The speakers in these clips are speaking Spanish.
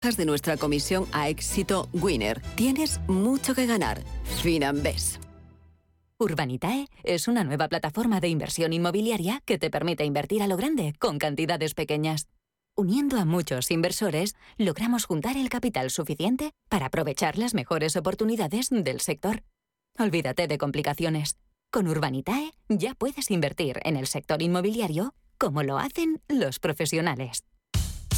de nuestra comisión a éxito Winner. Tienes mucho que ganar. Finanbes. Urbanitae es una nueva plataforma de inversión inmobiliaria que te permite invertir a lo grande con cantidades pequeñas. Uniendo a muchos inversores, logramos juntar el capital suficiente para aprovechar las mejores oportunidades del sector. Olvídate de complicaciones. Con Urbanitae ya puedes invertir en el sector inmobiliario como lo hacen los profesionales.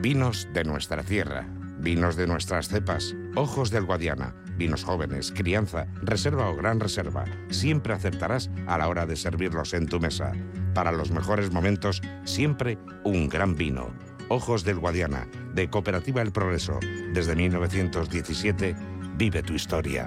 Vinos de nuestra tierra, vinos de nuestras cepas, ojos del Guadiana, vinos jóvenes, crianza, reserva o gran reserva. Siempre acertarás a la hora de servirlos en tu mesa. Para los mejores momentos, siempre un gran vino. Ojos del Guadiana, de Cooperativa El Progreso. Desde 1917, vive tu historia.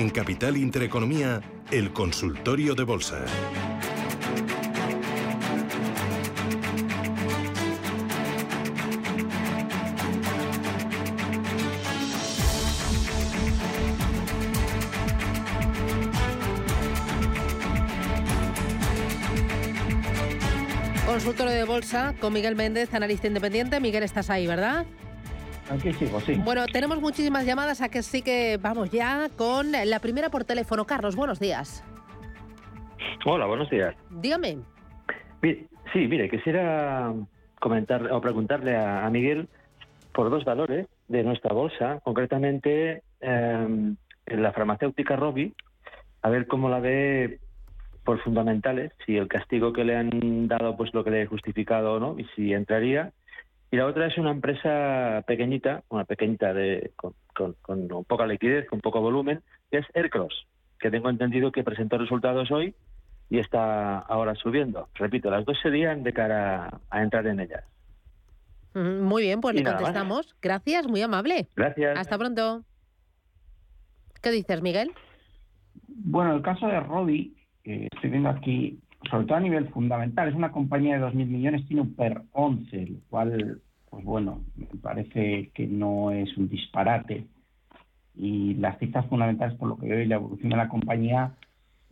En Capital Intereconomía, el consultorio de bolsa. Consultorio de bolsa con Miguel Méndez, analista independiente. Miguel, estás ahí, ¿verdad? Aquí sigo, sí. Bueno, tenemos muchísimas llamadas, a que sí que vamos ya con la primera por teléfono. Carlos, buenos días. Hola, buenos días. Dígame. Sí, mire, quisiera comentar o preguntarle a, Miguel por dos valores de nuestra bolsa, concretamente en la farmacéutica Robi, a ver cómo la ve por fundamentales, si el castigo que le han dado pues lo que le he justificado o no, y si entraría. Y la otra es una empresa pequeñita, una pequeñita de, con, con, poca liquidez, con poco volumen, que es Aircross, que tengo entendido que presentó resultados hoy y está ahora subiendo. Repito, las dos serían de cara a entrar en ellas. Muy bien, pues le contestamos. Gracias, muy amable. Gracias. Hasta pronto. ¿Qué dices, Miguel? Bueno, el caso de Robi, estoy viendo aquí, sobre todo a nivel fundamental, es una compañía de 2.000 millones, tiene un PER 11, lo cual, pues bueno, me parece que no es un disparate. Y las cifras fundamentales, por lo que veo, y la evolución de la compañía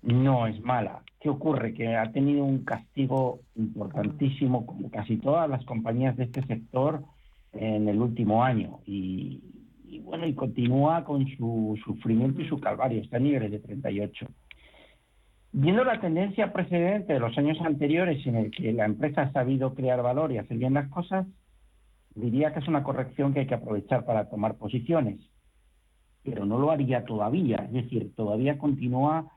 no es mala. ¿Qué ocurre? Que ha tenido un castigo importantísimo, como casi todas las compañías de este sector, en el último año. Y, y bueno, y continúa con su sufrimiento y su calvario, está a niveles de 38. Viendo la tendencia precedente de los años anteriores en el que la empresa ha sabido crear valor y hacer bien las cosas, diría que es una corrección que hay que aprovechar para tomar posiciones. Pero no lo haría todavía, es decir, todavía continúa,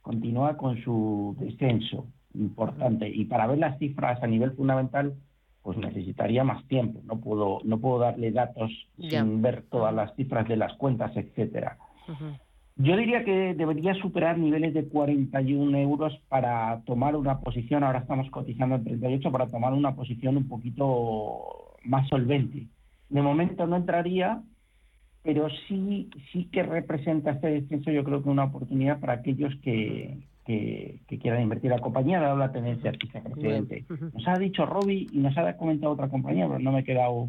continúa con su descenso importante. Y para ver las cifras a nivel fundamental, pues necesitaría más tiempo. No puedo, no puedo darle datos sin ver todas las cifras de las cuentas, etcétera. Yo diría que debería superar niveles de 41 euros para tomar una posición, ahora estamos cotizando en 38, para tomar una posición un poquito más solvente. De momento no entraría, pero sí, sí que representa este descenso, yo creo que una oportunidad para aquellos que, que, quieran invertir la compañía, dado la tendencia precedente. Nos ha dicho Robbie y nos ha comentado otra compañía, pero no me he quedado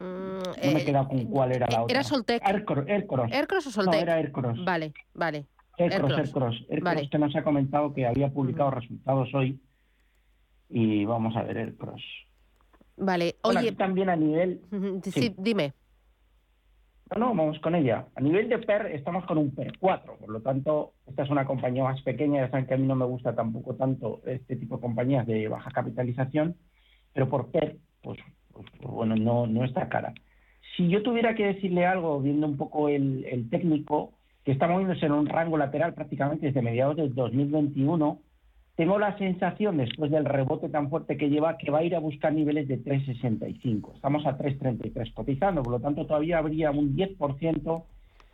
Mm, no me he eh, quedado con cuál era la otra. ¿Era Soltec? Aircross. Aircross. o Soltec? No, era Aircross. Vale, vale. Aircross, Aircross. Aircross, que nos ha comentado que había publicado resultados hoy. Y vamos a ver Aircross. Vale, oye... también a nivel... Sí, dime. No, no, vamos con ella. A nivel de PER estamos con un PER 4, por lo tanto, esta es una compañía más pequeña, ya saben que a mí no me gusta tampoco tanto este tipo de compañías de baja capitalización, pero por PER, pues bueno, no, no está cara. Si yo tuviera que decirle algo, viendo un poco el, técnico, que está moviéndose en un rango lateral prácticamente desde mediados del 2021, tengo la sensación, después del rebote tan fuerte que lleva, que va a ir a buscar niveles de 3,65. Estamos a 3,33 cotizando, por lo tanto todavía habría un 10%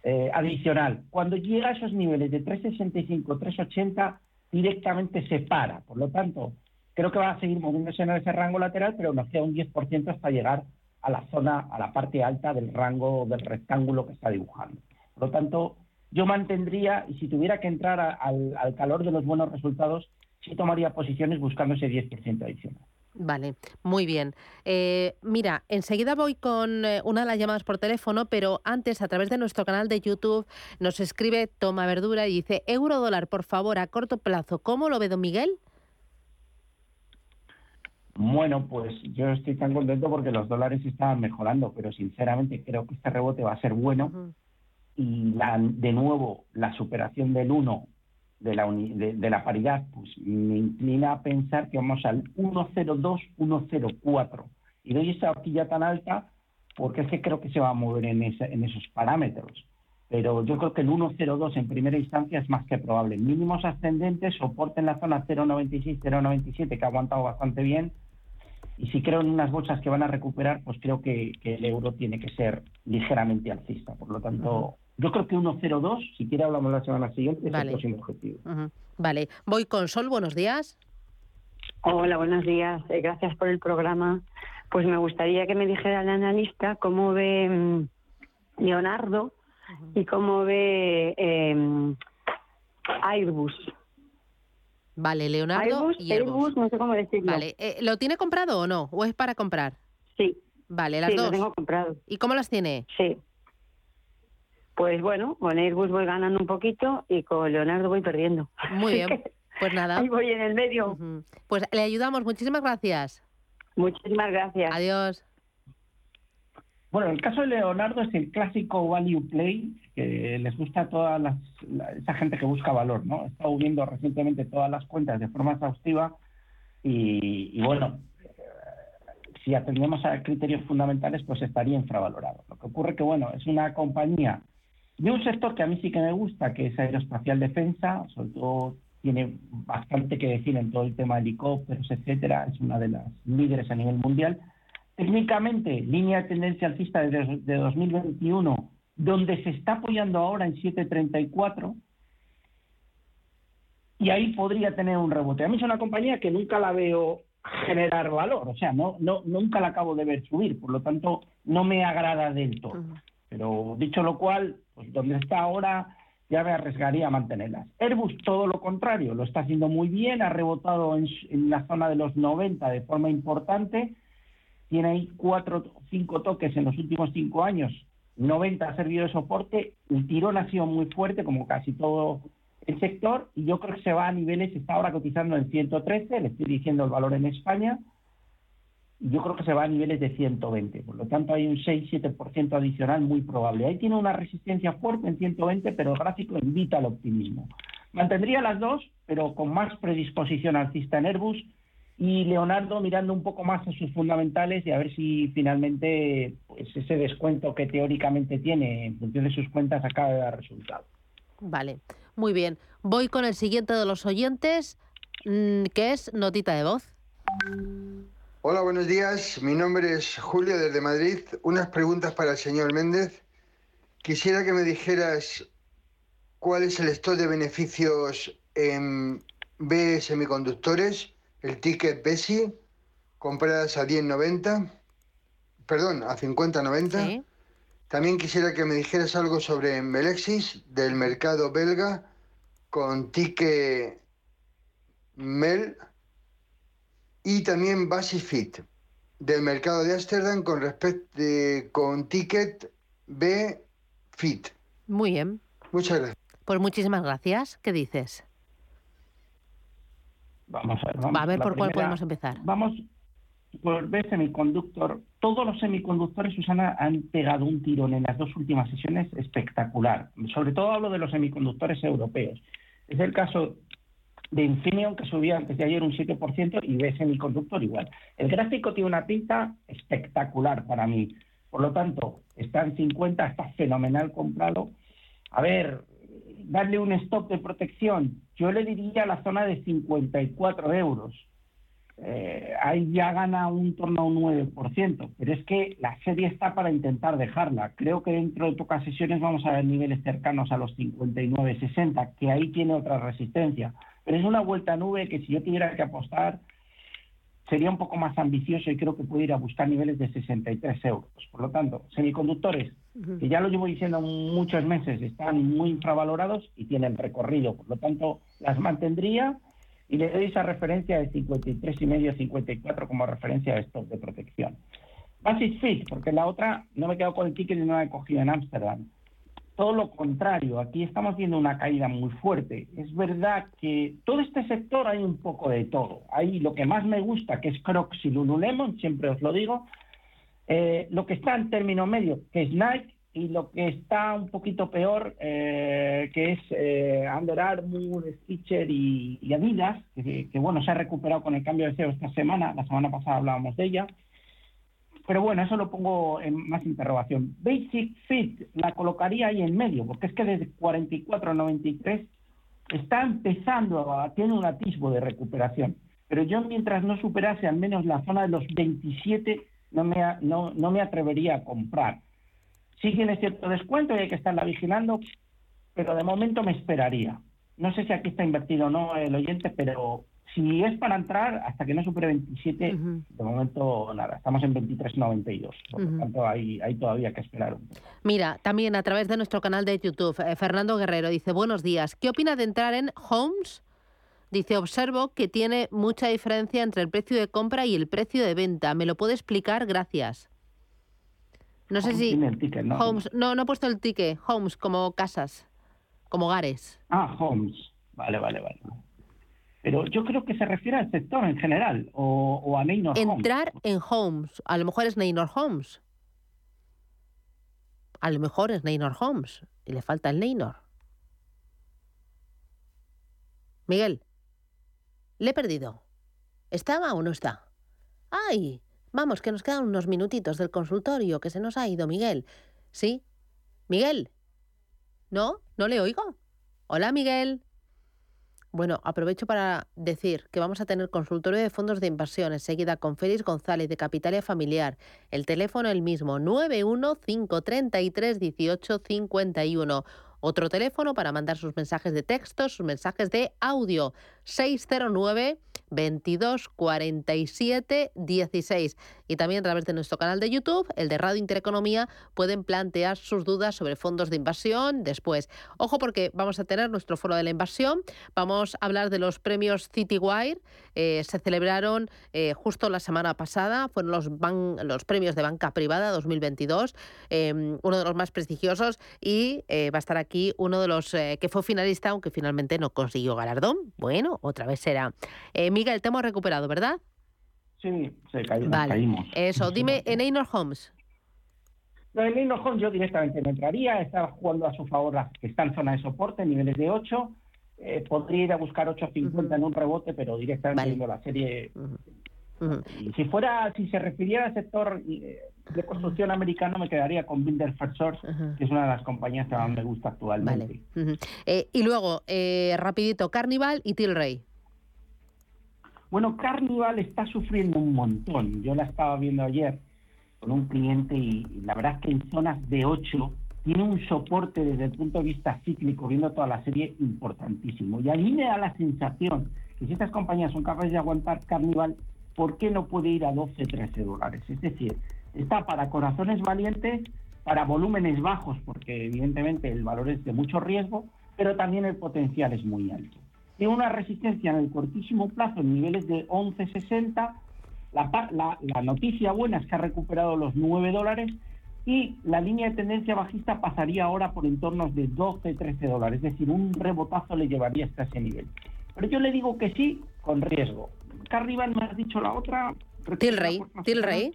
eh, adicional. Cuando llega a esos niveles de 3,65, 3,80, directamente se para. Por lo tanto, creo que va a seguir moviéndose en ese rango lateral, pero nos queda un 10% hasta llegar a la zona, a la parte alta del rango del rectángulo que está dibujando. Por lo tanto, yo mantendría, y si tuviera que entrar al, al calor de los buenos resultados, sí tomaría posiciones buscando ese 10% adicional. Vale, muy bien. Eh, mira, enseguida voy con eh, una de las llamadas por teléfono, pero antes a través de nuestro canal de YouTube nos escribe Toma Verdura y dice, euro dólar, por favor, a corto plazo, ¿cómo lo ve don Miguel? Bueno, pues yo estoy tan contento porque los dólares estaban mejorando, pero sinceramente creo que este rebote va a ser bueno y la, de nuevo la superación del 1 de la, de, la paridad, pues me inclina a pensar que vamos al 102, 104. Y doy esa horquilla tan alta porque es que creo que se va a mover en, en esos parámetros. Pero yo creo que el 102 en primera instancia es más que probable. Mínimos ascendentes, soporte en la zona 096, 097, que ha aguantado bastante bien. Y si creo en unas bolsas que van a recuperar, pues creo que, el euro tiene que ser ligeramente alcista. Por lo tanto, yo creo que 1.02, si quiere hablamos la semana siguiente, es el próximo objetivo. Vale, voy con Sol, buenos días. Hola, buenos días, eh, gracias por el programa. Pues me gustaría que me dijera el analista cómo ve mm, Leonardo y cómo ve eh, Airbus. Vale, Leonardo y Airbus. no sé cómo decirlo. Vale, eh, ¿lo tiene comprado o no? ¿O es para comprar? Sí. Vale, las dos. Lo tengo comprado. ¿Y cómo las tiene? Sí. Pues bueno, con Airbus voy ganando un poquito y con Leonardo voy perdiendo. Muy bien, pues nada. Ahí voy en el medio. Pues le ayudamos, muchísimas gracias. Muchísimas gracias. Adiós. Bueno, el caso de Leonardo es el clásico value play que les gusta a toda las, esa gente que busca valor, ¿no? He estado viendo recientemente todas las cuentas de forma exhaustiva y, bueno, si atendemos a criterios fundamentales, pues estaría infravalorado. Lo que ocurre que, bueno, es una compañía de un sector que a mí sí que me gusta, que es aeroespacial defensa, sobre todo tiene bastante que decir en todo el tema de helicópteros, etcétera, es una de las líderes a nivel mundial. Técnicamente, línea de tendencia alcista desde de 2021, donde se está apoyando ahora en 734, y ahí podría tener un rebote. A mí es una compañía que nunca la veo generar valor, o sea, no, no nunca la acabo de ver subir, por lo tanto no me agrada del todo. Pero dicho lo cual, pues donde está ahora ya me arriesgaría a mantenerlas. Airbus todo lo contrario, lo está haciendo muy bien, ha rebotado en, la zona de los 90 de forma importante, tiene ahí cuatro cinco toques en los últimos cinco años, 90 ha servido de soporte, el tirón ha sido muy fuerte como casi todo el sector y yo creo que se va a niveles, está ahora cotizando en 113, le estoy diciendo el valor en España, yo creo que se va a niveles de 120. Por lo tanto, hay un 6-7% adicional muy probable. Ahí tiene una resistencia fuerte en 120, pero el gráfico invita al optimismo. Mantendría las dos, pero con más predisposición alcista en Airbus y Leonardo mirando un poco más a sus fundamentales y a ver si finalmente pues, ese descuento que teóricamente tiene en función de sus cuentas acaba de dar resultado. Vale, muy bien. Voy con el siguiente de los oyentes, mm, que es notita de voz. Hola, buenos días. Mi nombre es Julio desde Madrid. Unas preguntas para el señor Méndez. Quisiera que me dijeras cuál es el stock de beneficios en B Semiconductores, el ticket BESI, compradas a 10.90, perdón, a 50.90. También quisiera que me dijeras algo sobre Melexis del mercado belga con ticket MEL y también Basifit del mercado de Ámsterdam con respecto con ticket B Fit. Muy bien. Muchas gracias. Pues muchísimas gracias. ¿Qué dices? Vamos a ver. Vamos. a ver por cuál podemos empezar. Vamos, por B Semiconductor, todos los semiconductores, Susana, han pegado un tirón en las dos últimas sesiones espectacular. Sobre todo hablo de los semiconductores europeos. Es el caso de Infineon, que subía antes de ayer un 7%, y B Semiconductor igual. El gráfico tiene una pinta espectacular para mí. Por lo tanto, está en 50, está fenomenal comprado. A ver, darle un stop de protección, yo le diría la zona de 54 euros eh, ahí ya gana un torno a un 9%, pero es que la serie está para intentar dejarla. Creo que dentro de pocas sesiones vamos a ver niveles cercanos a los 59-60, que ahí tiene otra resistencia. Pero es una vuelta nube que si yo tuviera que apostar sería un poco más ambicioso y creo que puede ir a buscar niveles de 63 euros. Por lo tanto, semiconductores, que ya lo llevo diciendo muchos meses, están muy infravalorados y tienen recorrido. Por lo tanto, las mantendría y le doy esa referencia de 53,5, 54 como referencia de stock de protección. Basis Fit, porque la otra no me quedo con el ticket y no la he cogido en Ámsterdam. Todo lo contrario, aquí estamos viendo una caída muy fuerte. Es verdad que todo este sector hay un poco de todo. Hay lo que más me gusta, que es Crocs y Lululemon, siempre os lo digo. Eh, lo que está en término medio, que es Nike, y lo que está un poquito peor, eh, que es eh, Under Armour, Stitcher y, Adidas, que, bueno, se ha recuperado con el cambio de CEO esta semana, la semana pasada hablábamos de ella, pero bueno, eso lo pongo en más interrogación. Basic Fit la colocaría ahí en medio, porque es que desde 44 a 93 está empezando a tener un atisbo de recuperación, pero yo mientras no superase al menos la zona de los 27 no me, no, no me atrevería a comprar Sí tiene cierto descuento y hay que estarla vigilando, pero de momento me esperaría. No sé si aquí está invertido o no el oyente, pero si es para entrar, hasta que no supere 27, de momento nada, estamos en 23.92. Por lo tanto, hay, hay, todavía que esperar. Mira, también a través de nuestro canal de YouTube, eh, Fernando Guerrero dice, buenos días, ¿qué opina de entrar en Homes? Dice, observo que tiene mucha diferencia entre el precio de compra y el precio de venta. ¿Me lo puede explicar? Gracias. No sé si. ¿no? Homes. No, no he puesto el ticket. Homes, como casas, como hogares. Ah, homes. Vale, vale, vale. Pero yo creo que se refiere al sector en general o, a Neynor Entrar en homes. A lo mejor es Neynor Homes. A lo mejor es Neynor Homes. Y le falta el Neynor. Miguel. Le he perdido. ¿Estaba o no está? ¡Ay! Vamos, que nos quedan unos minutitos del consultorio, que se nos ha ido Miguel. ¿Sí? Miguel. ¿No? ¿No le oigo? Hola, Miguel. Bueno, aprovecho para decir que vamos a tener consultorio de fondos de inversión enseguida con Félix González de Capitalia Familiar. El teléfono el mismo, 915331851. Otro teléfono para mandar sus mensajes de texto, sus mensajes de audio, 609 22 47 16. Y también a través de nuestro canal de YouTube, el de Radio Intereconomía, pueden plantear sus dudas sobre fondos de inversión después. Ojo porque vamos a tener nuestro foro de la inversión, vamos a hablar de los premios Citywire, eh, se celebraron eh, justo la semana pasada, fueron los, los premios de banca privada 2022, em, uno de los más prestigiosos y eh, va a estar aquí uno de los que fue finalista, aunque finalmente no consiguió galardón. Bueno, otra vez será. Miguel, te hemos recuperado, ¿verdad? Sí, se caímos. Vale. Eso, dime, en Einor Homes. No, en Einor Homes yo directamente no entraría, estaba jugando a su favor, que está en zona de soporte, niveles de 8. Eh, podría ir a buscar 8.50 en un rebote, pero directamente viendo la serie. Si fuera, si se refiriera al sector eh, de construcción americano, me quedaría con Builder First Source, que es una de las compañías que más me gusta actualmente. Eh, y luego, rapidito, Carnival y Tilray. Bueno, Carnival está sufriendo un montón. Yo la estaba viendo ayer con un cliente y, la verdad es que en zonas de 8 tiene un soporte desde el punto de vista cíclico, viendo toda la serie, importantísimo. Y a mí me da la sensación que si estas compañías son capaces de aguantar Carnival, ¿por qué no puede ir a 12, 13 dólares? Es decir, está para corazones valientes, para volúmenes bajos, porque evidentemente el valor es de mucho riesgo, pero también el potencial es muy alto tiene una resistencia en el cortísimo plazo en niveles de 11,60. La, la, noticia buena es que ha recuperado los 9 dólares y la línea de tendencia bajista pasaría ahora por entornos de 12, 13 dólares. Es decir, un rebotazo le llevaría hasta ese nivel. Pero yo le digo que sí, con riesgo. Acá arriba me has dicho la otra, Tilray, Tilray.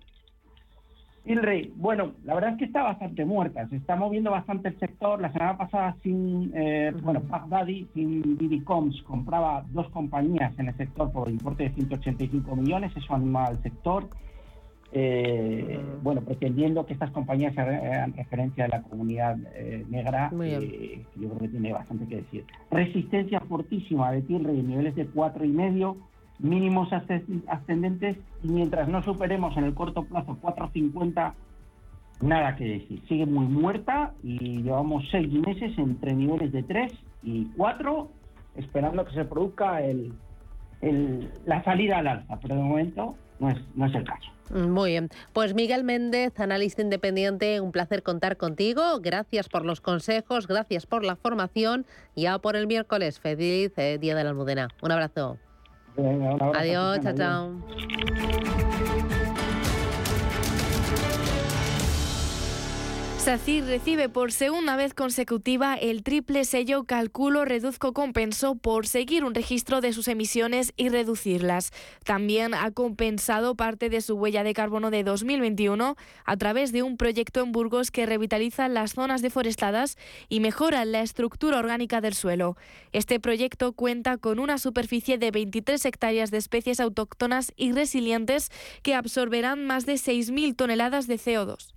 Tilray, bueno, la verdad es que está bastante muerta, se está moviendo bastante el sector. La semana pasada, sin, eh, bueno, Baghdadi, sin Didicoms, compraba dos compañías en el sector por importe de 185 millones, eso anima al sector. Eh, bueno, pretendiendo que estas compañías hagan referencia a la comunidad eh, negra, eh, yo creo que tiene bastante que decir. Resistencia fortísima de Tilray en niveles de cuatro y medio, mínimos ascendentes y mientras no superemos en el corto plazo 4.50, nada que decir. Sigue muy muerta y llevamos seis meses entre niveles de 3 y 4 esperando que se produzca el, la salida al alza, pero de momento no es, no es el caso. Muy bien. Pues Miguel Méndez, analista independiente, un placer contar contigo. Gracias por los consejos, gracias por la formación. Ya por el miércoles, feliz eh, Día de la Almudena. Un abrazo. Adiós, chao, chao. SACIR recibe por segunda vez consecutiva el triple sello Calculo, Reduzco, Compenso por seguir un registro de sus emisiones y reducirlas. También ha compensado parte de su huella de carbono de 2021 a través de un proyecto en Burgos que revitaliza las zonas deforestadas y mejora la estructura orgánica del suelo. Este proyecto cuenta con una superficie de 23 hectáreas de especies autóctonas y resilientes que absorberán más de 6.000 toneladas de CO2.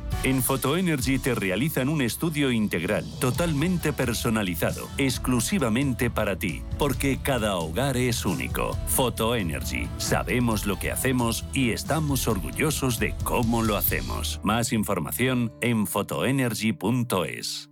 En Photoenergy te realizan un estudio integral, totalmente personalizado, exclusivamente para ti, porque cada hogar es único. Photoenergy, sabemos lo que hacemos y estamos orgullosos de cómo lo hacemos. Más información en photoenergy.es.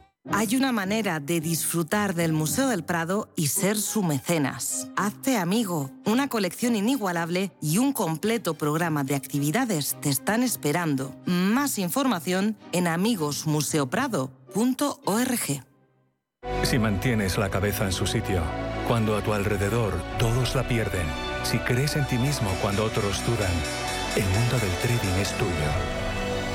Hay una manera de disfrutar del Museo del Prado y ser su mecenas. Hazte amigo. Una colección inigualable y un completo programa de actividades te están esperando. Más información en amigosmuseoprado.org. Si mantienes la cabeza en su sitio, cuando a tu alrededor todos la pierden, si crees en ti mismo cuando otros dudan, el mundo del trading es tuyo.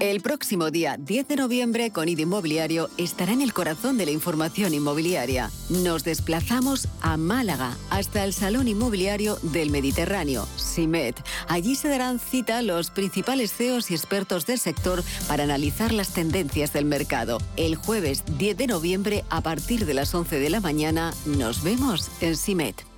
El próximo día 10 de noviembre, Conid Inmobiliario estará en el corazón de la información inmobiliaria. Nos desplazamos a Málaga, hasta el Salón Inmobiliario del Mediterráneo, SIMET. Allí se darán cita los principales CEOs y expertos del sector para analizar las tendencias del mercado. El jueves 10 de noviembre, a partir de las 11 de la mañana, nos vemos en SIMET.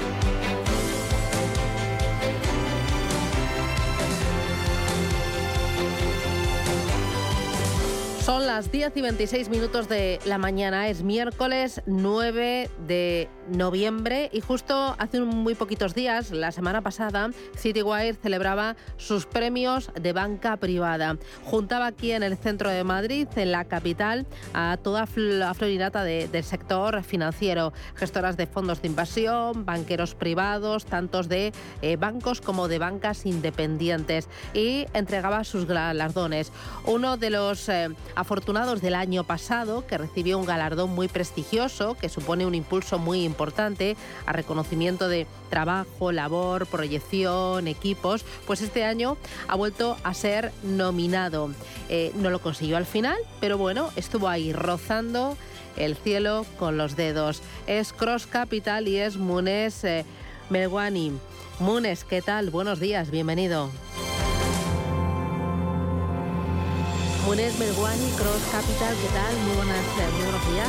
Son las 10 y 26 minutos de la mañana, es miércoles 9 de noviembre y justo hace muy poquitos días, la semana pasada, Citywire celebraba sus premios de banca privada. Juntaba aquí en el centro de Madrid, en la capital, a toda la florinata del sector financiero, gestoras de fondos de inversión, banqueros privados, tantos de eh, bancos como de bancas independientes y entregaba sus galardones. Uno de los eh, afortunados del año pasado, que recibió un galardón muy prestigioso, que supone un impulso muy importante a reconocimiento de trabajo, labor, proyección, equipos, pues este año ha vuelto a ser nominado. Eh, no lo consiguió al final, pero bueno, estuvo ahí rozando el cielo con los dedos. Es Cross Capital y es Munes eh. Munes, ¿qué tal? Buenos días, bienvenido. Munes Melguani, Cross Capital, ¿qué tal? Muy, buenas, muy buenos días.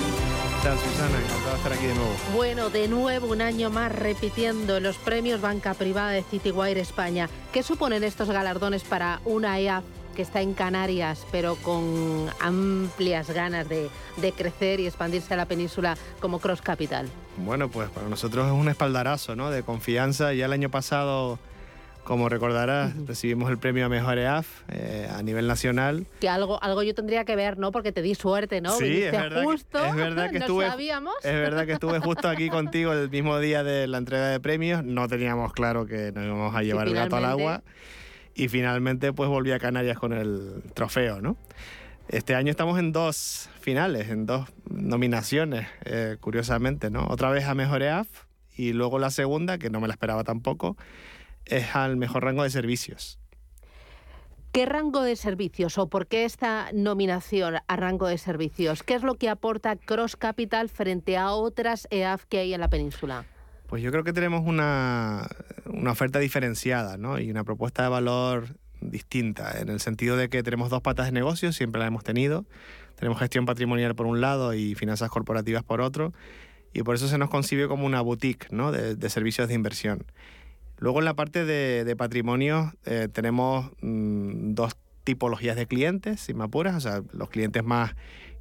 ¿Qué tal, Susana? Encantado de estar aquí de nuevo. Bueno, de nuevo un año más repitiendo los premios Banca Privada de Citywire España. ¿Qué suponen estos galardones para una EAF que está en Canarias, pero con amplias ganas de, de, crecer y expandirse a la península como Cross Capital? Bueno, pues para nosotros es un espaldarazo ¿no? de confianza. Ya el año pasado como recordarás, recibimos el premio a Mejor EAF eh, a nivel nacional. Que algo, algo yo tendría que ver, ¿no? Porque te di suerte, ¿no? Sí, es verdad, justo, que, es verdad que estuve, sabíamos. Es verdad que estuve justo aquí contigo el mismo día de la entrega de premios. No teníamos claro que nos íbamos a llevar el gato al agua. Y finalmente pues volví a Canarias con el trofeo, ¿no? Este año estamos en dos finales, en dos nominaciones, eh, curiosamente, ¿no? Otra vez a Mejor EAF y luego la segunda, que no me la esperaba tampoco, es al mejor rango de servicios. ¿Qué rango de servicios o por qué esta nominación a rango de servicios? ¿Qué es lo que aporta Cross Capital frente a otras EAF que hay en la península? Pues yo creo que tenemos una, oferta diferenciada y una propuesta de valor distinta, en el sentido de que tenemos dos patas de negocio, siempre la hemos tenido. Tenemos gestión patrimonial por un lado y finanzas corporativas por otro, y por eso se nos concibe como una boutique de servicios de inversión. Luego en la parte de, patrimonio eh, tenemos mm, dos tipologías de clientes, si me apuras, o sea, los clientes más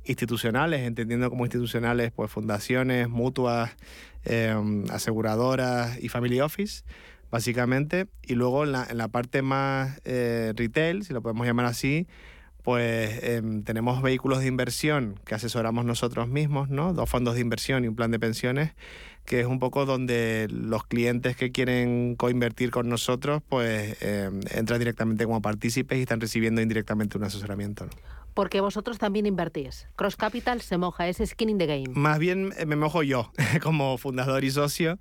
institucionales, entendiendo como institucionales, pues fundaciones, mutuas, em, aseguradoras y family office, básicamente. Y luego en la, parte más eh, retail, si lo podemos llamar así, pues em, tenemos vehículos de inversión que asesoramos nosotros mismos, ¿no? Dos fondos de inversión y un plan de pensiones que es un poco donde los clientes que quieren coinvertir con nosotros, pues eh, entran directamente como partícipes y están recibiendo indirectamente un asesoramiento. Porque vosotros también invertís. Cross Capital se moja, es skin in the game. Más bien eh, me mojo yo, como fundador y socio.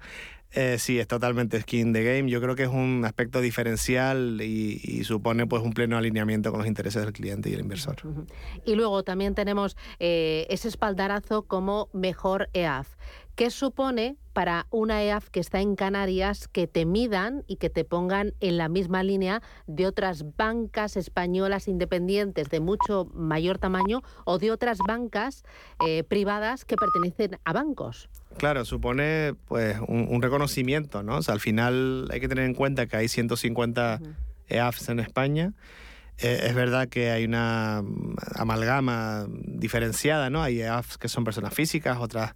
Eh, sí, es totalmente skin in the game. Yo creo que es un aspecto diferencial y, supone pues un pleno alineamiento con los intereses del cliente y el inversor. Y luego también tenemos ese espaldarazo como mejor EAF. ¿Qué supone para una EAF que está en Canarias que te midan y que te pongan en la misma línea de otras bancas españolas independientes de mucho mayor tamaño o de otras bancas eh, privadas que pertenecen a bancos? Claro, supone pues un, reconocimiento, ¿no? O sea, al final hay que tener en cuenta que hay 150 EAFs en España. Eh, es verdad que hay una amalgama diferenciada, ¿no? Hay EAFs que son personas físicas, otras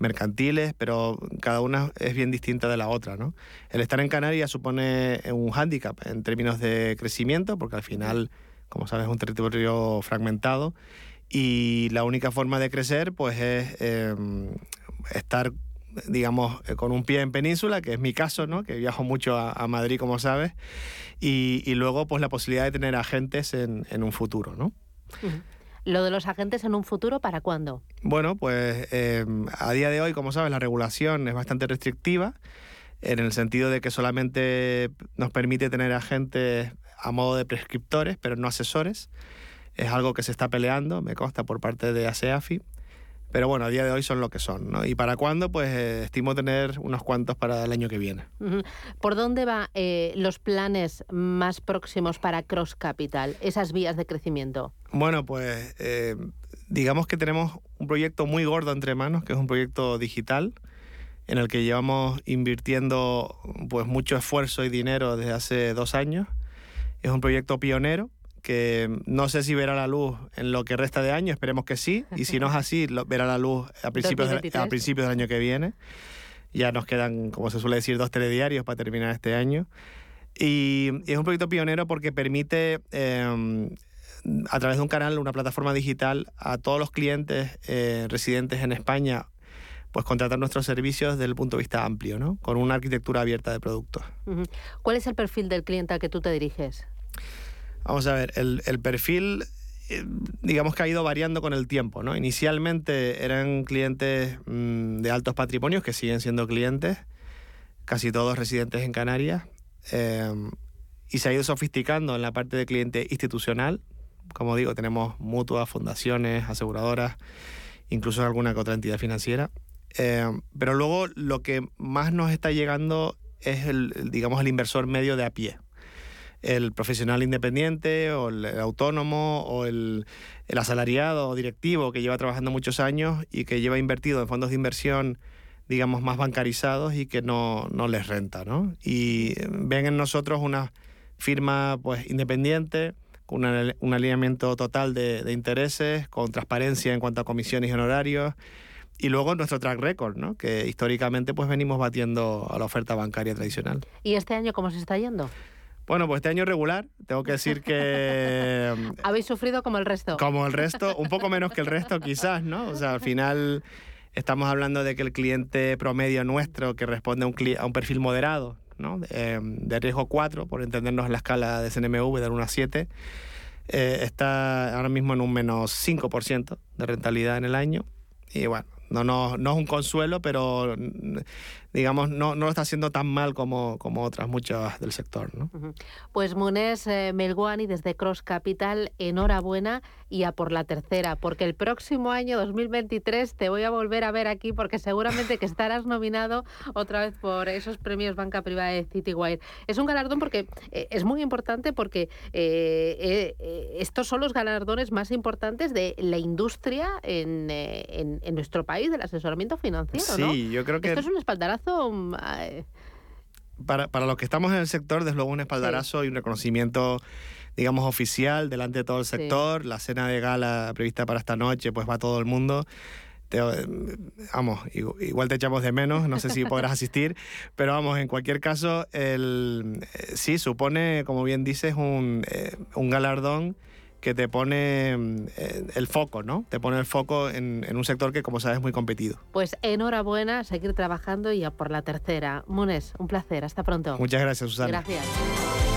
mercantiles, pero cada una es bien distinta de la otra. ¿no? El estar en Canarias supone un hándicap en términos de crecimiento, porque al final, como sabes, es un territorio fragmentado y la única forma de crecer pues es em, estar digamos, con un pie en península, que es mi caso, ¿no? que viajo mucho a, Madrid, como sabes, y, luego pues la posibilidad de tener agentes en, en un futuro. ¿no? Lo de los agentes en un futuro, ¿para cuándo? Bueno, pues em, a día de hoy, como sabes, la regulación es bastante restrictiva en el sentido de que solamente nos permite tener agentes a modo de prescriptores, pero no asesores. Es algo que se está peleando, me consta, por parte de ASEAFI. Pero bueno, a día de hoy son lo que son. ¿no? ¿Y para cuándo? Pues eh, estimo tener unos cuantos para el año que viene. ¿Por dónde van eh, los planes más próximos para Cross Capital, esas vías de crecimiento? Bueno, pues eh, digamos que tenemos un proyecto muy gordo entre manos, que es un proyecto digital en el que llevamos invirtiendo pues mucho esfuerzo y dinero desde hace dos años. Es un proyecto pionero que no sé si verá la luz en lo que resta de año, esperemos que sí, y si no es así, verá la luz a principios, a principios del año que viene. Ya nos quedan, como se suele decir, dos telediarios para terminar este año. Y, es un proyecto pionero porque permite, em, a través de un canal, una plataforma digital, a todos los clientes eh, residentes en España, pues contratar nuestros servicios desde el punto de vista amplio, ¿no? con una arquitectura abierta de productos. ¿Cuál es el perfil del cliente al que tú te diriges? Vamos a ver, el, perfil eh, digamos que ha ido variando con el tiempo. ¿no? Inicialmente eran clientes mm, de altos patrimonios que siguen siendo clientes, casi todos residentes en Canarias, Em, y se ha ido sofisticando en la parte de cliente institucional. Como digo, tenemos mutuas, fundaciones, aseguradoras, incluso alguna que otra entidad financiera. Em, pero luego lo que más nos está llegando es el, digamos, el inversor medio de a pie. El profesional independiente o el, autónomo o el, asalariado o directivo que lleva trabajando muchos años y que lleva invertido en fondos de inversión digamos, más bancarizados y que no, no les renta, ¿no? Y ven en nosotros una firma pues independiente, con un alineamiento total de, de, intereses, con transparencia en cuanto a comisiones y honorarios, y luego nuestro track record, ¿no? que históricamente pues venimos batiendo a la oferta bancaria tradicional. ¿Y este año cómo se está yendo? Bueno, pues este año regular, tengo que decir que... ¿Habéis sufrido como el resto? Como el resto, un poco menos que el resto quizás, ¿no? O sea, al final Estamos hablando de que el cliente promedio nuestro, que responde a un, a un perfil moderado, ¿no? Eh, de riesgo 4, por entendernos en la escala de CNMV de 1 a 7, eh, está ahora mismo en un menos 5% de rentabilidad en el año. Y bueno, no, no, no es un consuelo, pero digamos, no, no lo está haciendo tan mal como, como otras muchas del sector. ¿no? Pues Munés eh, Melguani desde Cross Capital, enhorabuena y a por la tercera, porque el próximo año 2023 te voy a volver a ver aquí porque seguramente que estarás nominado otra vez por esos premios Banca Privada de Citywire. Es un galardón porque eh, es muy importante porque eh, estos son los galardones más importantes de la industria en, en, en nuestro país, del asesoramiento financiero. Sí, yo creo que... Esto es un espaldarazo para, para, los que estamos en el sector, desde luego un espaldarazo y un reconocimiento, digamos, oficial delante de todo el sector. La cena de gala prevista para esta noche, pues va todo el mundo. vamos, igual te echamos de menos, no sé si podrás asistir, pero vamos, en cualquier caso, el, eh, sí, supone, como bien dices, un, eh, un galardón que te pone eh, el foco, ¿no? Te pone el foco en, un sector que, como sabes, es muy competido. Pues enhorabuena, seguir trabajando y a por la tercera. Munes, un placer. Hasta pronto. Muchas gracias, Susana. Gracias.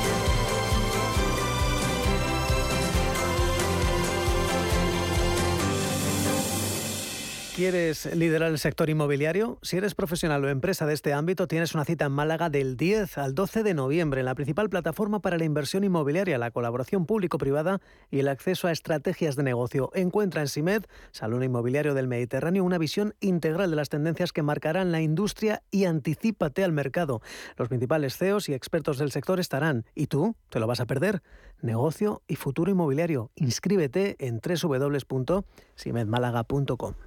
¿Quieres liderar el sector inmobiliario? Si eres profesional o empresa de este ámbito, tienes una cita en Málaga del 10 al 12 de noviembre en la principal plataforma para la inversión inmobiliaria, la colaboración público-privada y el acceso a estrategias de negocio. Encuentra en SIMED, Salón Inmobiliario del Mediterráneo, una visión integral de las tendencias que marcarán la industria y anticípate al mercado. Los principales CEOs y expertos del sector estarán. ¿Y tú? ¿Te lo vas a perder? Negocio y futuro inmobiliario. Inscríbete en www.simedmálaga.com.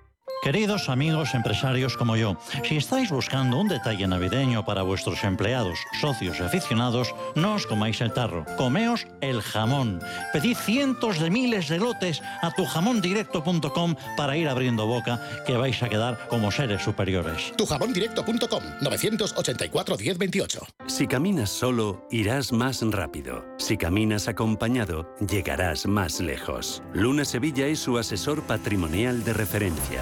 Queridos amigos empresarios como yo, si estáis buscando un detalle navideño para vuestros empleados, socios y aficionados, no os comáis el tarro, comeos el jamón. Pedid cientos de miles de lotes a tujamondirecto.com para ir abriendo boca, que vais a quedar como seres superiores. Tujamondirecto.com 984 1028. Si caminas solo, irás más rápido. Si caminas acompañado, llegarás más lejos. Luna Sevilla es su asesor patrimonial de referencia.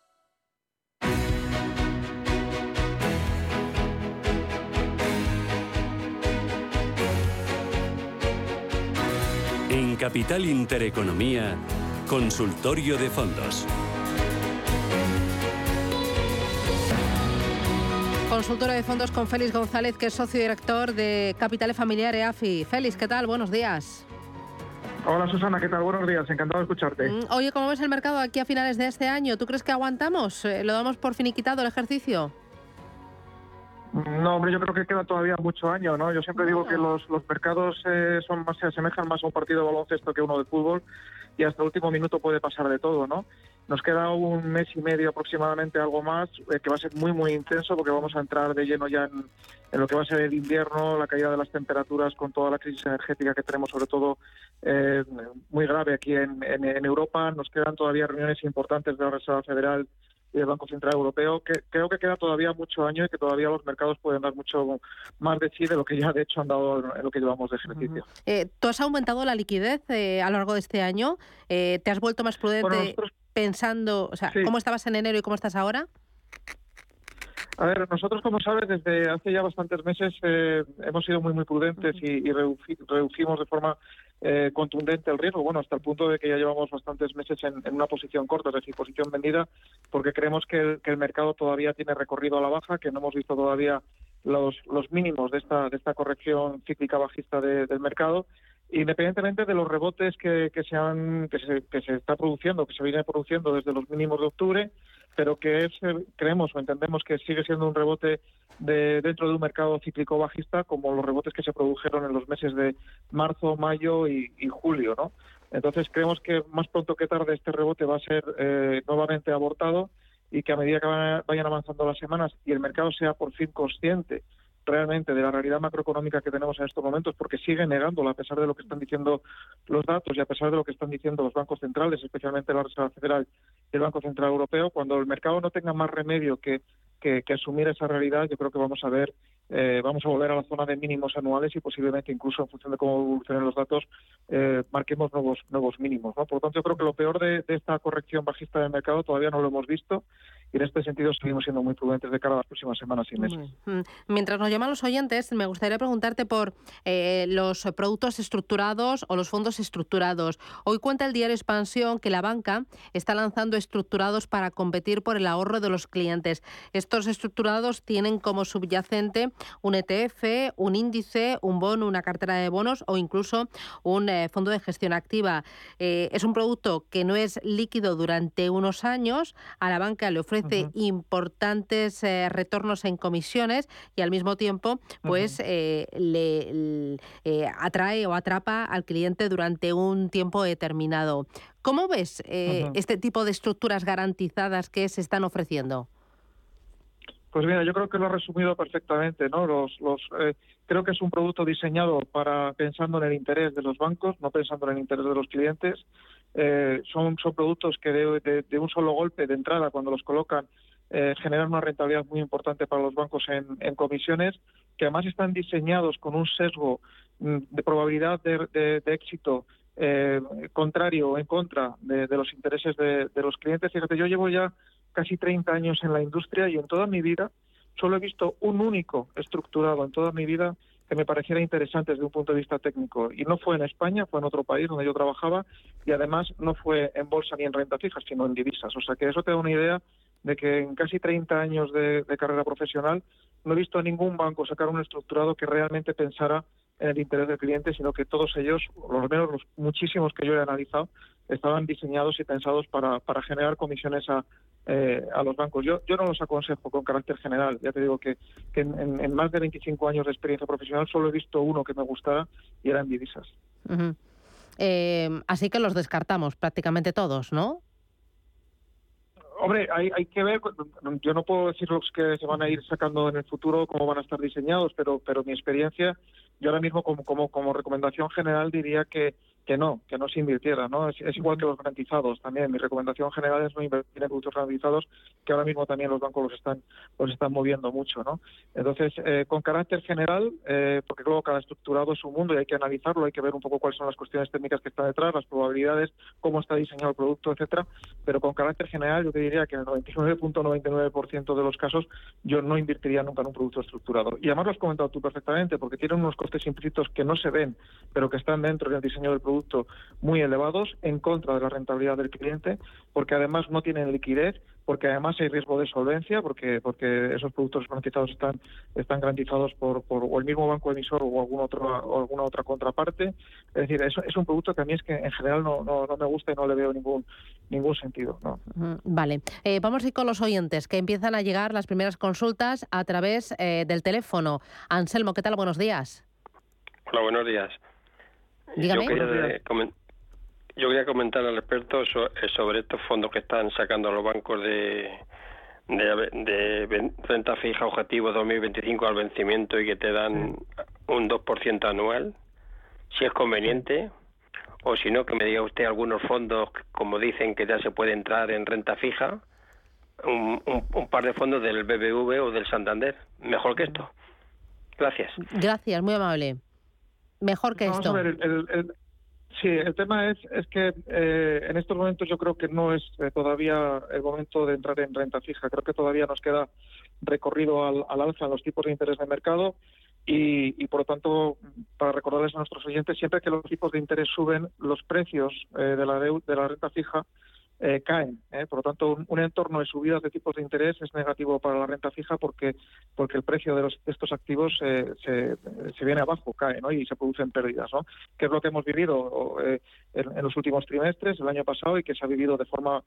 En Capital Intereconomía, Consultorio de Fondos. Consultora de fondos con Félix González, que es socio director de Capitales Familiar EAFI. Félix, ¿qué tal? Buenos días. Hola Susana, ¿qué tal? Buenos días, encantado de escucharte. Mm, Oye, ¿cómo ves el mercado aquí a finales de este año? ¿Tú crees que aguantamos? Eh, ¿Lo damos por finiquitado el ejercicio? No, hombre, yo creo que queda todavía mucho año, ¿no? Yo siempre digo que los, los mercados eh, son más, se asemejan más a un partido de baloncesto que uno de fútbol y hasta el último minuto puede pasar de todo, ¿no? Nos queda un mes y medio aproximadamente, algo más, eh, que va a ser muy, muy intenso porque vamos a entrar de lleno ya en, en lo que va a ser el invierno, la caída de las temperaturas con toda la crisis energética que tenemos, sobre todo eh, muy grave aquí en, en, en Europa. Nos quedan todavía reuniones importantes de la Reserva Federal y del Banco Central Europeo, que creo que queda todavía mucho año y que todavía los mercados pueden dar mucho más de sí de lo que ya de hecho han dado en lo que llevamos de ejercicio. Eh, ¿Tú has aumentado la liquidez eh, a lo largo de este año? Eh, ¿Te has vuelto más prudente Bueno, nosotros- pensando, o sea, Sí. cómo estabas en enero y cómo estás ahora? A ver, nosotros, como sabes, desde hace ya bastantes meses eh, hemos sido muy, muy prudentes y, y reduci- reducimos de forma eh, contundente el riesgo, bueno, hasta el punto de que ya llevamos bastantes meses en, una posición corta, es decir, posición vendida, porque creemos que el, mercado todavía tiene recorrido a la baja, que no hemos visto todavía los, mínimos de esta, de esta corrección cíclica bajista de- del mercado. Independientemente de los rebotes que, se han que se está produciendo, que se viene produciendo desde los mínimos de octubre, pero que es eh, creemos o entendemos que sigue siendo un rebote de, dentro de un mercado cíclico bajista, como los rebotes que se produjeron en los meses de marzo, mayo y, julio, ¿no? Entonces creemos que más pronto que tarde este rebote va a ser eh, nuevamente abortado y que a medida que vayan avanzando las semanas y el mercado sea por fin consciente realmente de la realidad macroeconómica que tenemos en estos momentos, porque sigue negándola a pesar de lo que están diciendo los datos y a pesar de lo que están diciendo los bancos centrales, especialmente la Reserva Federal y el Banco Central Europeo, cuando el mercado no tenga más remedio que, que, asumir esa realidad, yo creo que vamos a ver, eh, vamos a volver a la zona de mínimos anuales y posiblemente incluso en función de cómo evolucionen los datos, eh, marquemos nuevos nuevos mínimos. ¿no? Por lo tanto, yo creo que lo peor de, de esta corrección bajista del mercado todavía no lo hemos visto y en este sentido seguimos siendo muy prudentes de cara a las próximas semanas y meses. Mm, Mientras nos llaman los oyentes, me gustaría preguntarte por eh, los productos estructurados o los fondos estructurados. Hoy cuenta el diario Expansión que la banca está lanzando estructurados para competir por el ahorro de los clientes. Estos estructurados tienen como subyacente un ETF, un índice, un bono, una cartera de bonos o incluso un eh, fondo de gestión activa. Eh, es un producto que no es líquido durante unos años. A la banca le ofrece importantes eh, retornos en comisiones y al mismo tiempo, pues le, atrae o atrapa al cliente durante un tiempo determinado. ¿Cómo ves este tipo de estructuras garantizadas que se están ofreciendo? Pues mira, yo creo que lo ha resumido perfectamente, ¿no? Los, los, eh, creo que es un producto diseñado para pensando en el interés de los bancos, no pensando en el interés de los clientes. Eh, son, son productos que de, un solo golpe de entrada, cuando los colocan, eh, generan una rentabilidad muy importante para los bancos en, comisiones, que además están diseñados con un sesgo mm, de probabilidad de, éxito contrario o en contra de, los intereses de los clientes. Fíjate, yo llevo ya casi 30 años en la industria y en toda mi vida solo he visto un único estructurado en toda mi vida que me pareciera interesante desde un punto de vista técnico. Y no fue en España, fue en otro país donde yo trabajaba y además no fue en bolsa ni en renta fija, sino en divisas. O sea que eso te da una idea de que en casi 30 años de, carrera profesional no he visto a ningún banco sacar un estructurado que realmente pensara en el interés del cliente, sino que todos ellos, o al menos los muchísimos que yo he analizado, estaban diseñados y pensados para, para generar comisiones a, eh, a los bancos. Yo, yo no los aconsejo con carácter general. Ya te digo que, que en, más de 25 años de experiencia profesional solo he visto uno que me gustara y eran divisas. Eh, así que los descartamos prácticamente todos, ¿no? Hombre, hay, hay que ver, yo no puedo decir los que se van a ir sacando en el futuro, cómo van a estar diseñados, pero, pero mi experiencia, yo ahora mismo como, como, como recomendación general diría que que no, que no se invirtiera, ¿no? Es, igual que los garantizados también. Mi recomendación general es no invertir en productos garantizados, que ahora mismo también los bancos los están, los están moviendo mucho, ¿no? Entonces, eh, con carácter general, eh, porque luego cada estructurado es un mundo y hay que analizarlo, hay que ver un poco cuáles son las cuestiones técnicas que están detrás, las probabilidades, cómo está diseñado el producto, etcétera. Pero con carácter general, yo te diría que en el 99.99% de los casos yo no invertiría nunca en un producto estructurado. Y además lo has comentado tú perfectamente, porque tienen unos costes implícitos que no se ven, pero que están dentro del diseño del producto producto muy elevados en contra de la rentabilidad del cliente, porque además no tienen liquidez, porque además hay riesgo de solvencia, porque porque esos productos garantizados están están garantizados por, por o el mismo banco emisor o algún otro o alguna otra contraparte. Es decir, es, es un producto que a mí es que en general no, no, me gusta y no le veo ningún ningún sentido. ¿no? Vale, eh, vamos a ir con los oyentes que empiezan a llegar las primeras consultas a través eh, del teléfono. Anselmo, ¿qué tal? Buenos días. Hola, buenos días. Yo quería, comentar al experto eh, sobre estos fondos que están sacando los bancos de, de, renta fija objetivo 2025 al vencimiento y que te dan un 2% anual, si es conveniente, o si no, que me diga usted algunos fondos, como dicen que ya se puede entrar en renta fija, un, un, par de fondos del BBV o del Santander, mejor que esto. Gracias. Gracias, muy amable mejor que esto. el, sí, el tema es, es que eh, en estos momentos yo creo que no es eh, todavía el momento de entrar en renta fija. Creo que todavía nos queda recorrido al, al alza en los tipos de interés de mercado y, y, por lo tanto, para recordarles a nuestros oyentes, siempre que los tipos de interés suben, los precios eh, de, la de la renta fija eh, caen. ¿eh? Por lo tanto, un, entorno de subidas de tipos de interés es negativo para la renta fija porque porque el precio de, los, estos activos se, se, viene abajo, cae ¿no? y se producen pérdidas. ¿no? Que es lo que hemos vivido eh, en, los últimos trimestres, el año pasado, y que se ha vivido de forma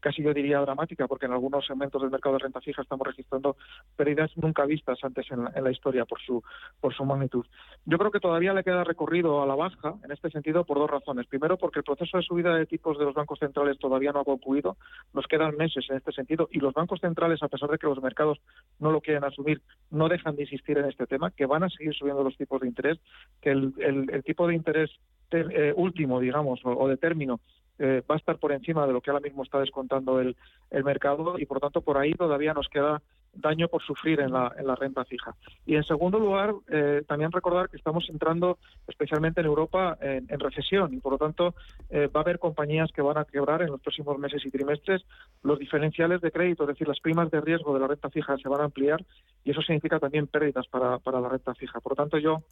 casi yo diría dramática, porque en algunos segmentos del mercado de renta fija estamos registrando pérdidas nunca vistas antes en la, historia por su, por su magnitud. Yo creo que todavía le queda recorrido a la baja en este sentido por dos razones. Primero, porque el proceso de subida de tipos de los bancos centrales todavía no ha concluido, nos quedan meses en este sentido y los bancos centrales, a pesar de que los mercados no lo quieren asumir, no dejan de insistir en este tema, que van a seguir subiendo los tipos de interés, que el, el, tipo de interés eh, último, digamos, o de término eh, va a estar por encima de lo que ahora mismo está descontando el, el mercado y por tanto por ahí todavía nos queda daño por sufrir en la, en la renta fija. Y en segundo lugar, eh, también recordar que estamos entrando, especialmente en Europa, en, recesión y por lo tanto eh, va a haber compañías que van a quebrar en los próximos meses y trimestres. Los diferenciales de crédito, es decir, las primas de riesgo de la renta fija se van a ampliar y eso significa también pérdidas para, para la renta fija. Por lo tanto, yo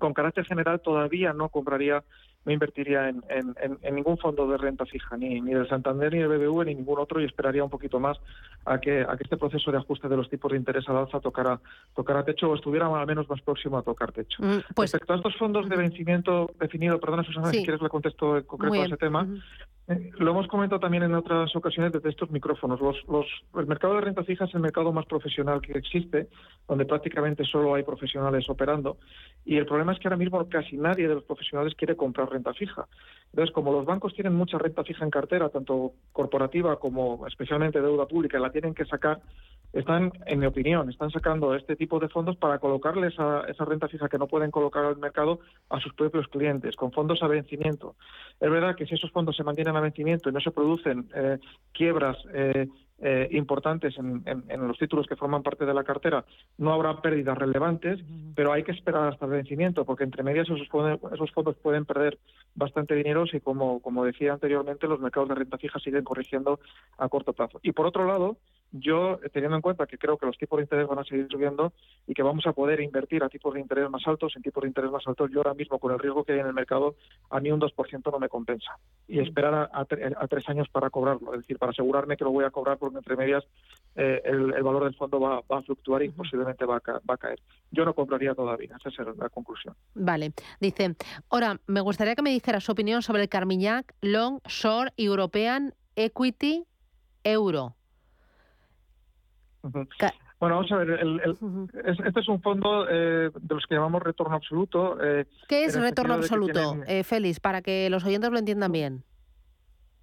con carácter general todavía no compraría no invertiría en, ningún fondo de renta fija, ni, ni del Santander, ni del BBV, ni ningún otro, y esperaría un poquito más a que, a que este proceso de ajuste de los tipos de interés al alza tocara, tocara techo o estuviera al menos más próximo a tocar techo. Mm, pues, Respecto a estos fondos de vencimiento definido, perdona Susana, si quieres le contesto en concreto a ese tema, lo hemos comentado también en otras ocasiones desde estos micrófonos. Los, los, el mercado de renta fija es el mercado más profesional que existe, donde prácticamente solo hay profesionales operando, y el problema es que ahora mismo casi nadie de los profesionales quiere comprar renta fija. Entonces, como los bancos tienen mucha renta fija en cartera, tanto corporativa como especialmente deuda pública, la tienen que sacar, están, en mi opinión, están sacando este tipo de fondos para colocarle esa, esa renta fija que no pueden colocar al mercado a sus propios clientes, con fondos a vencimiento. Es verdad que si esos fondos se mantienen a vencimiento y no se producen eh, quiebras eh, eh, importantes en, los títulos que forman parte de la cartera, no habrá pérdidas relevantes, pero hay que esperar hasta el vencimiento, porque entre medias esos, esos fondos pueden perder bastante dinero y, como, como decía anteriormente, los mercados de renta fija siguen corrigiendo a corto plazo. Y por otro lado, yo, teniendo en cuenta que creo que los tipos de interés van a seguir subiendo y que vamos a poder invertir a tipos de interés más altos, en tipos de interés más altos, yo ahora mismo, con el riesgo que hay en el mercado, a mí un 2% no me compensa. Y esperar a, tres años para cobrarlo, es decir, para asegurarme que lo voy a cobrar porque entre medias eh, el, valor del fondo va, a fluctuar y posiblemente va a, caer. Yo no compraría todavía, esa es la conclusión. Vale, dice, ahora, me gustaría que me dijera su opinión sobre el Carmiñac Long Short European Equity Euro. Bueno, vamos a ver, este es un fondo eh, de los que llamamos retorno absoluto. Eh, ¿Qué es retorno absoluto, eh, Félix, para que los oyentes lo entiendan bien?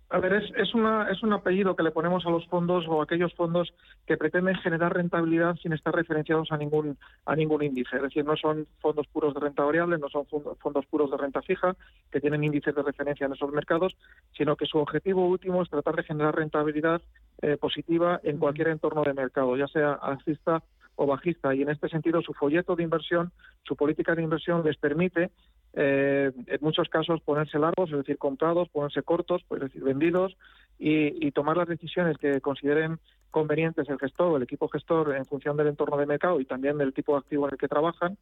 A ver, es, es, una, es un apellido que le ponemos a los fondos o a aquellos fondos que pretenden generar rentabilidad sin estar referenciados a ningún, a ningún índice. Es decir, no son fondos puros de renta variable, no son fondos puros de renta fija, que tienen índices de referencia en esos mercados, sino que su objetivo último es tratar de generar rentabilidad eh, positiva en cualquier entorno de mercado, ya sea alcista o bajista. Y en este sentido, su folleto de inversión, su política de inversión les permite eh, en muchos casos ponerse largos, es decir, comprados, ponerse cortos, es decir, vendidos, y, tomar las decisiones que consideren convenientes el gestor el equipo gestor en función del entorno de mercado y también del tipo activo en el que trabajan,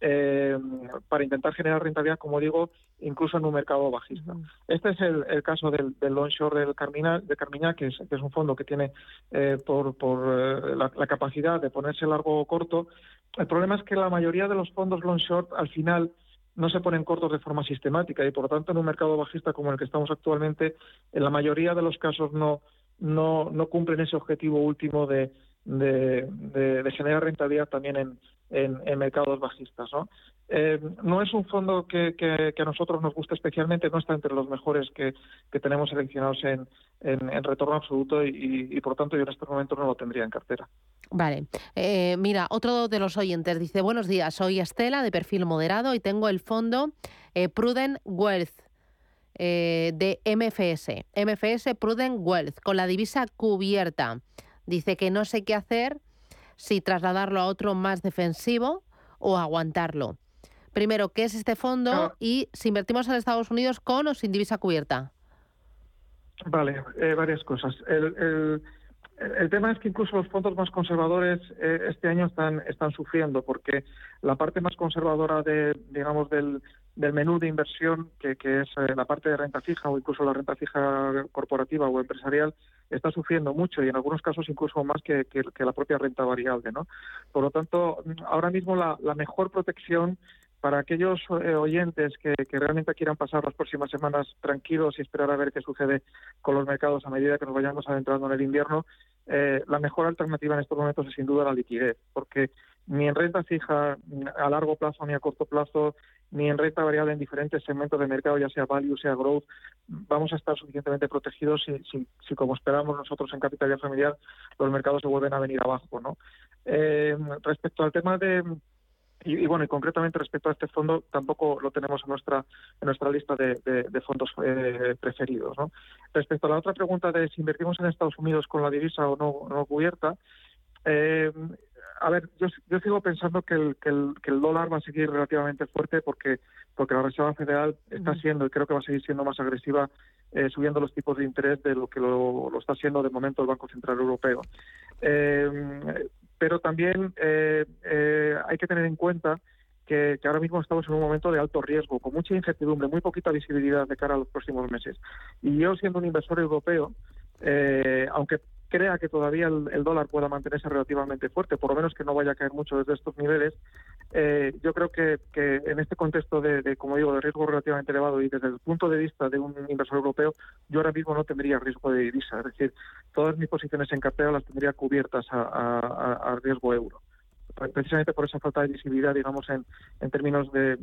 eh, para intentar generar rentabilidad, como digo, incluso en un mercado bajista. Este es el, caso del, del onshore del Carmina, de Carmiña, que es, un fondo que tiene eh, por, la, la, capacidad de ponerse largo o corto. El problema es que la mayoría de los fondos long short al final no se ponen cortos de forma sistemática y por lo tanto en un mercado bajista como el que estamos actualmente, en la mayoría de los casos no, no, no cumplen ese objetivo último de, de, generar rentabilidad también en, en, mercados bajistas. ¿no? Eh, no es un fondo que, que, a nosotros nos guste especialmente, no está entre los mejores que, que tenemos seleccionados en, en, retorno absoluto y, por tanto yo en este momento no lo tendría en cartera. Vale. Eh, mira, otro de los oyentes dice, buenos días, soy Estela de perfil moderado y tengo el fondo eh, Prudent Wealth. Eh, de MFS, MFS Prudent Wealth, con la divisa cubierta. Dice que no sé qué hacer, si trasladarlo a otro más defensivo o aguantarlo. Primero, ¿qué es este fondo? Ah. Y si invertimos en Estados Unidos con o sin divisa cubierta. Vale, varias cosas. el, el tema es que incluso los fondos más conservadores eh, este año están, están sufriendo porque la parte más conservadora de, digamos, del, del menú de inversión, que, que es eh, la parte de renta fija o incluso la renta fija corporativa o empresarial, está sufriendo mucho y en algunos casos incluso más que, que, la propia renta variable. ¿no? Por lo tanto, ahora mismo la, la mejor protección para aquellos eh, oyentes que, realmente quieran pasar las próximas semanas tranquilos y esperar a ver qué sucede con los mercados a medida que nos vayamos adentrando en el invierno, eh, la mejor alternativa en estos momentos es sin duda la liquidez, porque ni en renta fija a largo plazo ni a corto plazo, ni en renta variable en diferentes segmentos de mercado, ya sea value, sea growth, vamos a estar suficientemente protegidos si, si, como esperamos nosotros en capitalidad familiar, los mercados se vuelven a venir abajo. ¿no? Eh, respecto al tema de y, bueno, y concretamente respecto a este fondo, tampoco lo tenemos en nuestra en nuestra lista de, fondos eh, preferidos. ¿no? Respecto a la otra pregunta de si invertimos en Estados Unidos con la divisa o no, cubierta, eh, a ver, yo, yo sigo pensando que el, que, el, que el dólar va a seguir relativamente fuerte porque porque la Reserva Federal está siendo y creo que va a seguir siendo más agresiva eh, subiendo los tipos de interés de lo que lo, lo, está haciendo de momento el Banco Central Europeo. Eh, pero también eh, eh, hay que tener en cuenta que, ahora mismo estamos en un momento de alto riesgo, con mucha incertidumbre, muy poquita visibilidad de cara a los próximos meses. Y yo, siendo un inversor europeo, eh, aunque crea que todavía el, dólar pueda mantenerse relativamente fuerte, por lo menos que no vaya a caer mucho desde estos niveles, eh, yo creo que, en este contexto de, como digo, de riesgo relativamente elevado y desde el punto de vista de un inversor europeo, yo ahora mismo no tendría riesgo de divisa, es decir, todas mis posiciones en cartera las tendría cubiertas a riesgo euro precisamente por esa falta de visibilidad, digamos, en, en términos de,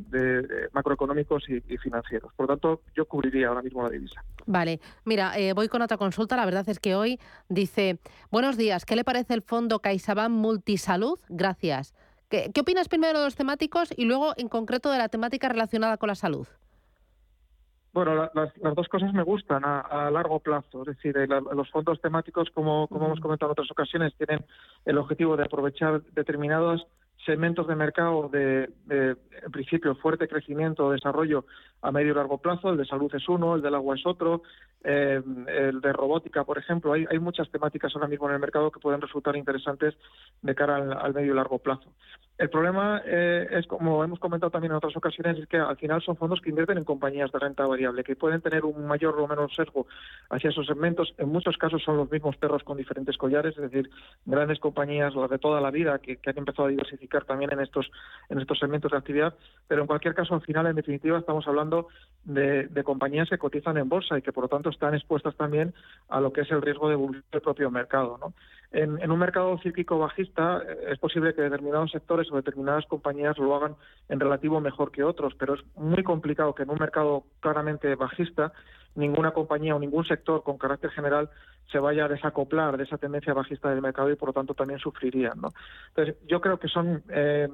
macroeconómicos y, financieros. Por lo tanto, yo cubriría ahora mismo la divisa. Vale, mira, eh, voy con otra consulta. La verdad es que hoy dice, buenos días, ¿qué le parece el fondo CaixaBank Multisalud? Gracias. ¿Qué, ¿Qué opinas primero de los temáticos y luego en concreto de la temática relacionada con la salud? Bueno, las, dos cosas me gustan a, largo plazo. Es decir, los fondos temáticos, como, como hemos comentado en otras ocasiones, tienen el objetivo de aprovechar determinados segmentos de mercado de, en principio, fuerte crecimiento o desarrollo a medio y largo plazo. El de salud es uno, el del agua es otro, eh, el de robótica, por ejemplo. Hay, hay muchas temáticas ahora mismo en el mercado que pueden resultar interesantes de cara al medio y largo plazo. El problema eh, es, como hemos comentado también en otras ocasiones, es que al final son fondos que invierten en compañías de renta variable, que pueden tener un mayor o menor sesgo hacia esos segmentos. En muchos casos son los mismos perros con diferentes collares, es decir, grandes compañías, las de toda la vida, que, han empezado a diversificar también en estos, en estos segmentos de actividad. Pero en cualquier caso, al final, en definitiva, estamos hablando de, compañías que cotizan en bolsa y que, por lo tanto, están expuestas también a lo que es el riesgo de evolución del propio mercado. ¿no? En, un mercado cíclico bajista eh, es posible que determinados sectores o determinadas compañías lo hagan en relativo mejor que otros, pero es muy complicado que en un mercado claramente bajista ninguna compañía o ningún sector con carácter general se vaya a desacoplar de esa tendencia bajista del mercado y por lo tanto también sufrirían. ¿no? Entonces, yo creo que son eh,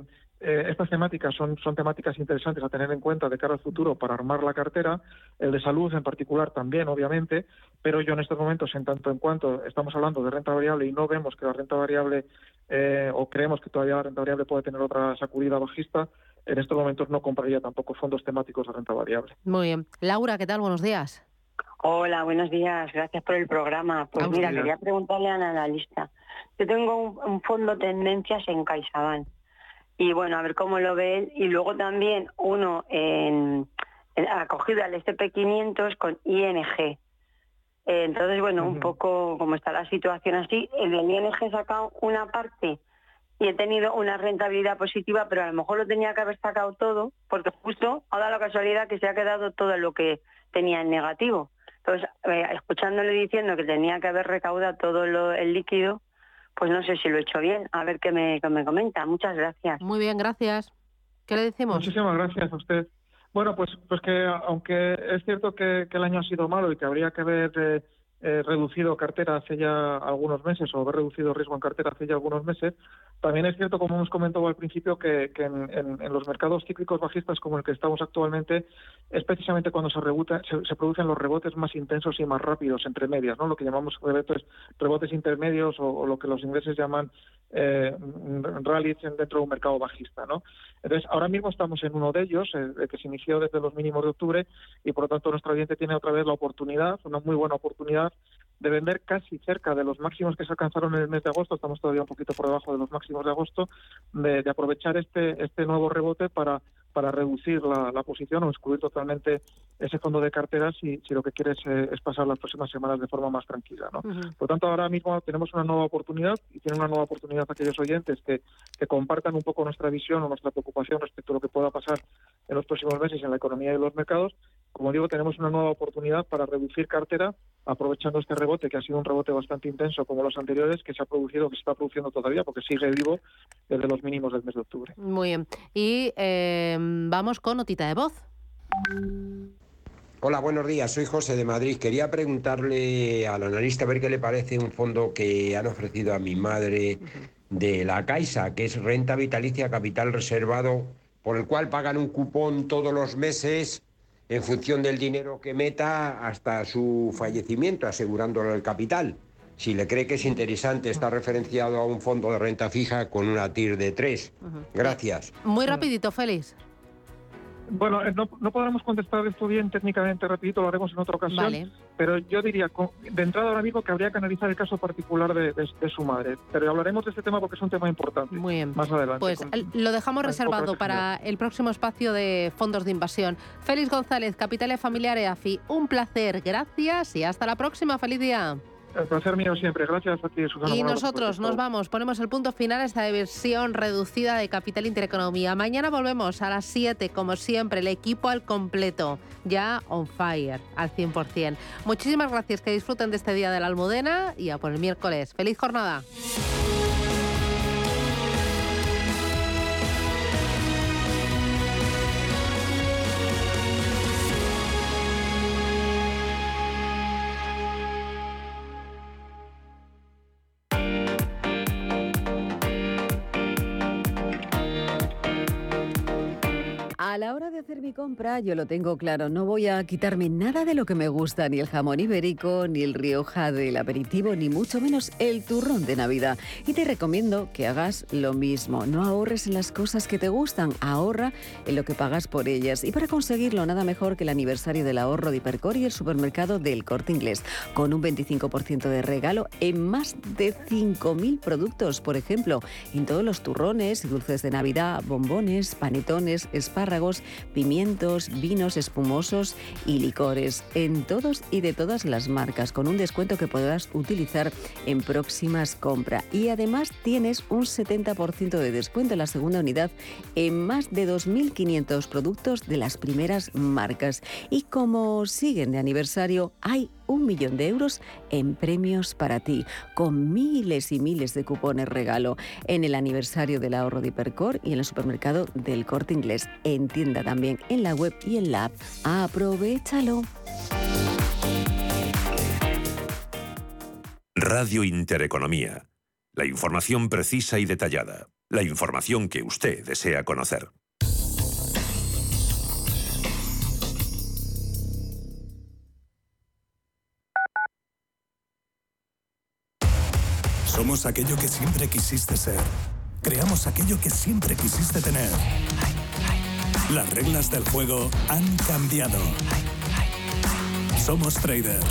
eh, estas temáticas son, son temáticas interesantes a tener en cuenta de cara al futuro para armar la cartera, el de salud en particular también, obviamente, pero yo en estos momentos, en tanto en cuanto estamos hablando de renta variable y no vemos que la renta variable eh, o creemos que todavía la renta variable puede tener otra sacudida bajista, en estos momentos no compraría tampoco fondos temáticos de renta variable. Muy bien. Laura, ¿qué tal? Buenos días. Hola, buenos días. Gracias por el programa. Pues mira, quería preguntarle a la analista. Yo tengo un, un fondo tendencias en CaixaBank y bueno, a ver cómo lo ve él. Y luego también uno en, acogida al SP500 con ING. Entonces, bueno, un poco como está la situación así, el ING he sacado una parte y he tenido una rentabilidad positiva, pero a lo mejor lo tenía que haber sacado todo, porque justo ha dado la casualidad que se ha quedado todo lo que tenía en negativo. Entonces, eh, escuchándole diciendo que tenía que haber recaudado todo el líquido, pues no sé si lo he hecho bien. A ver qué me, me comenta. Muchas gracias. Muy bien, gracias. ¿Qué le decimos? Muchísimas gracias a usted. Bueno, pues, pues que aunque es cierto que, el año ha sido malo y que habría que haber eh, reducido cartera hace ya algunos meses o haber reducido riesgo en cartera hace ya algunos meses. También es cierto, como hemos comentado al principio, que, en, los mercados cíclicos bajistas como el que estamos actualmente es precisamente cuando se, se, producen los rebotes más intensos y más rápidos entre medias, ¿no? lo que llamamos rebotes, rebotes intermedios o, lo que los ingleses llaman eh, rallies dentro de un mercado bajista. ¿no? Entonces, ahora mismo estamos en uno de ellos, eh, que se inició desde los mínimos de octubre y por lo tanto nuestro cliente tiene otra vez la oportunidad, una muy buena oportunidad de vender casi cerca de los máximos que se alcanzaron en el mes de agosto, estamos todavía un poquito por debajo de los máximos de agosto, de, aprovechar este, este nuevo rebote para, para reducir la, posición o excluir totalmente ese fondo de carteras si, si lo que quieres eh, es pasar las próximas semanas de forma más tranquila. ¿no? Por tanto, ahora mismo tenemos una nueva oportunidad y tienen una nueva oportunidad aquellos oyentes que, que compartan un poco nuestra visión o nuestra preocupación respecto a lo que pueda pasar en los próximos meses en la economía y los mercados. Como digo, tenemos una nueva oportunidad para reducir cartera aprovechando este rebote, que ha sido un rebote bastante intenso como los anteriores, que se ha producido, que se está produciendo todavía, porque sigue vivo desde los mínimos del mes de octubre. Muy bien. Y eh, vamos con notita de voz. Hola, buenos días. Soy José de Madrid. Quería preguntarle al analista a ver qué le parece un fondo que han ofrecido a mi madre de la Caixa, que es renta vitalicia capital reservado, por el cual pagan un cupón todos los meses en función del dinero que meta hasta su fallecimiento, asegurándole el capital. Si le cree que es interesante, está referenciado a un fondo de renta fija con una TIR de 3. Gracias. Muy rapidito, Félix. Bueno, eh, no, no podremos contestar esto bien técnicamente, repito, lo haremos en otra ocasión. Vale. Pero yo diría, de entrada ahora mismo, que habría que analizar el caso particular de, de- de su madre. Pero hablaremos de este tema porque es un tema importante. Muy bien. Más adelante. Pues con- el- lo dejamos reservado para el próximo espacio de fondos de invasión. Félix González, Capitales Familiar EAFI, un placer, gracias y hasta la próxima. Feliz día. El placer mío siempre. Gracias a ti, Susana. Y nosotros nos vamos, ponemos el punto final a esta versión reducida de Capital Intereconomía. Mañana volvemos a las 7, como siempre, el equipo al completo, ya on fire, al 100%. Muchísimas gracias, que disfruten de este día de la Almudena y a por el miércoles. ¡Feliz jornada! A la hora de hacer mi compra, yo lo tengo claro, no voy a quitarme nada de lo que me gusta, ni el jamón ibérico, ni el rioja del aperitivo, ni mucho menos el turrón de Navidad. Y te recomiendo que hagas lo mismo, no ahorres en las cosas que te gustan, ahorra en lo que pagas por ellas. Y para conseguirlo, nada mejor que el aniversario del ahorro de Hipercor y el supermercado del Corte Inglés, con un 25% de regalo en más de 5.000 productos, por ejemplo, en todos los turrones y dulces de Navidad, bombones, panetones, espárragos, pimientos, vinos espumosos y licores, en todos y de todas las marcas, con un descuento que podrás utilizar en próximas compras. Y además tienes un 70% de descuento en la segunda unidad en más de 2.500 productos de las primeras marcas. Y como siguen de aniversario, hay un millón de euros en premios para ti, con miles y miles de cupones regalo en el aniversario del ahorro de Hipercor y en el supermercado del Corte Inglés. En tienda también, en la web y en la app. Aprovechalo. Radio Intereconomía. La información precisa y detallada. La información que usted desea conocer. Somos aquello que siempre quisiste ser. Creamos aquello que siempre quisiste tener. Las reglas del juego han cambiado. Somos Trader.